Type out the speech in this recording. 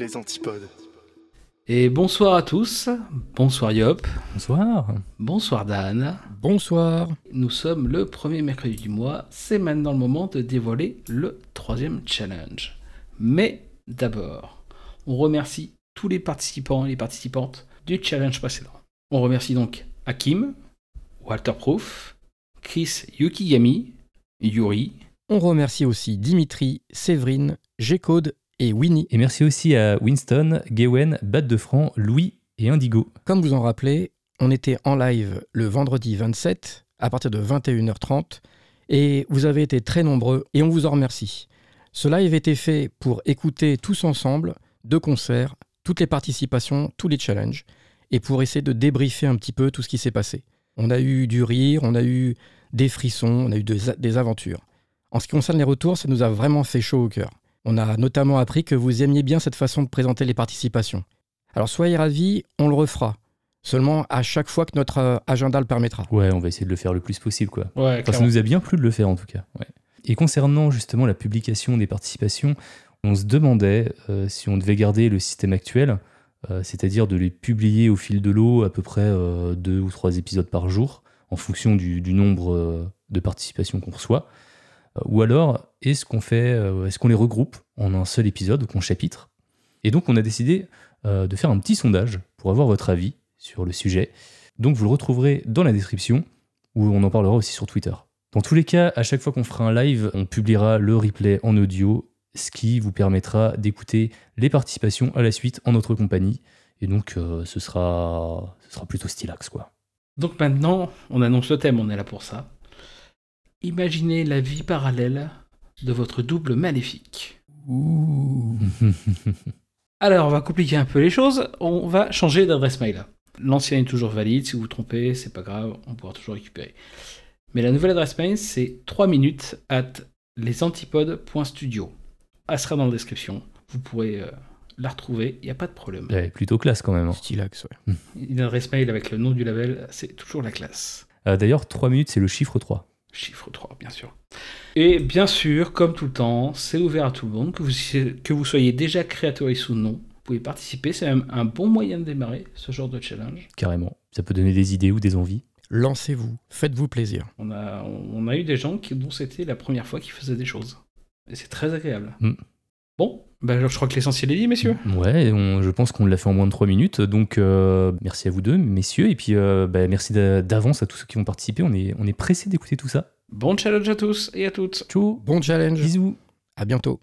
les antipodes. Et bonsoir à tous, bonsoir Yop, Bonsoir. bonsoir Dan. Bonsoir. Nous sommes le premier mercredi du mois, c'est maintenant le moment de dévoiler le troisième challenge. Mais d'abord, on remercie tous les participants et les participantes du challenge précédent. On remercie donc Hakim, Walterproof, Chris Yukigami, Yuri, On remercie aussi Dimitri, Séverine, G-Code et Winnie. Et merci aussi à Winston, Gawen, Bat de Franc, Louis et Indigo. Comme vous en rappelez, on était en live le vendredi 27 à partir de 21h30 et vous avez été très nombreux et on vous en remercie. Ce live était fait pour écouter tous ensemble, deux concerts, toutes les participations, tous les challenges et pour essayer de débriefer un petit peu tout ce qui s'est passé. On a eu du rire, on a eu des frissons, on a eu des, des aventures. En ce qui concerne les retours, ça nous a vraiment fait chaud au cœur. On a notamment appris que vous aimiez bien cette façon de présenter les participations. Alors soyez ravis, on le refera. Seulement à chaque fois que notre euh, agenda le permettra. Ouais, on va essayer de le faire le plus possible, quoi. Ouais, Enfin, ça nous a bien plu de le faire, en tout cas. Ouais. Et concernant justement la publication des participations, on se demandait euh, si on devait garder le système actuel, euh, c'est-à-dire de les publier au fil de l'eau à peu près euh, deux ou trois épisodes par jour, en fonction du, du nombre euh, de participations qu'on reçoit. Ou alors, est-ce qu'on fait, euh, est-ce qu'on les regroupe en un seul épisode ou qu'on chapitre? Et donc, on a décidé euh, de faire un petit sondage pour avoir votre avis sur le sujet. Donc, vous le retrouverez dans la description, où on en parlera aussi sur Twitter. Dans tous les cas, à chaque fois qu'on fera un live, on publiera le replay en audio, ce qui vous permettra d'écouter les participations à la suite en notre compagnie. Et donc, euh, ce, sera, ce sera plutôt stylax, quoi. Donc maintenant, on annonce le thème, on est là pour ça. Imaginez la vie parallèle de votre double maléfique. Alors, on va compliquer un peu les choses. On va changer d'adresse mail. L'ancienne est toujours valide. Si vous vous trompez, c'est pas grave, on pourra toujours récupérer. Mais la nouvelle adresse mail, c'est 3 minutes at lesantipodes.studio. Elle sera dans la description. Vous pourrez euh, la retrouver, il n'y a pas de problème. Ouais, plutôt classe quand même. hein. Stylax, ouais. Une adresse mail avec le nom du label, c'est toujours la classe. Euh, D'ailleurs, 3 minutes, c'est le chiffre 3. Chiffre 3, bien sûr. Et bien sûr, comme tout le temps, c'est ouvert à tout le monde, que vous, que vous soyez déjà créatrice ou non. Vous pouvez participer, c'est même un bon moyen de démarrer ce genre de challenge. Carrément. Ça peut donner des idées ou des envies. Lancez-vous, faites-vous plaisir. On a, on a eu des gens qui, dont c'était la première fois qu'ils faisaient des choses. Et c'est très agréable. Mm. Bon, ben, je crois que l'essentiel est dit, messieurs. Ouais, on- je pense qu'on l'a fait en moins de 3 minutes. Donc, euh, merci à vous deux, messieurs. Et puis, euh, bah, merci d'a- d'avance à tous ceux qui vont participer. On est, on est pressés d'écouter tout ça. Bon challenge à tous et à toutes. Ciao Bon challenge, Bisous à bientôt.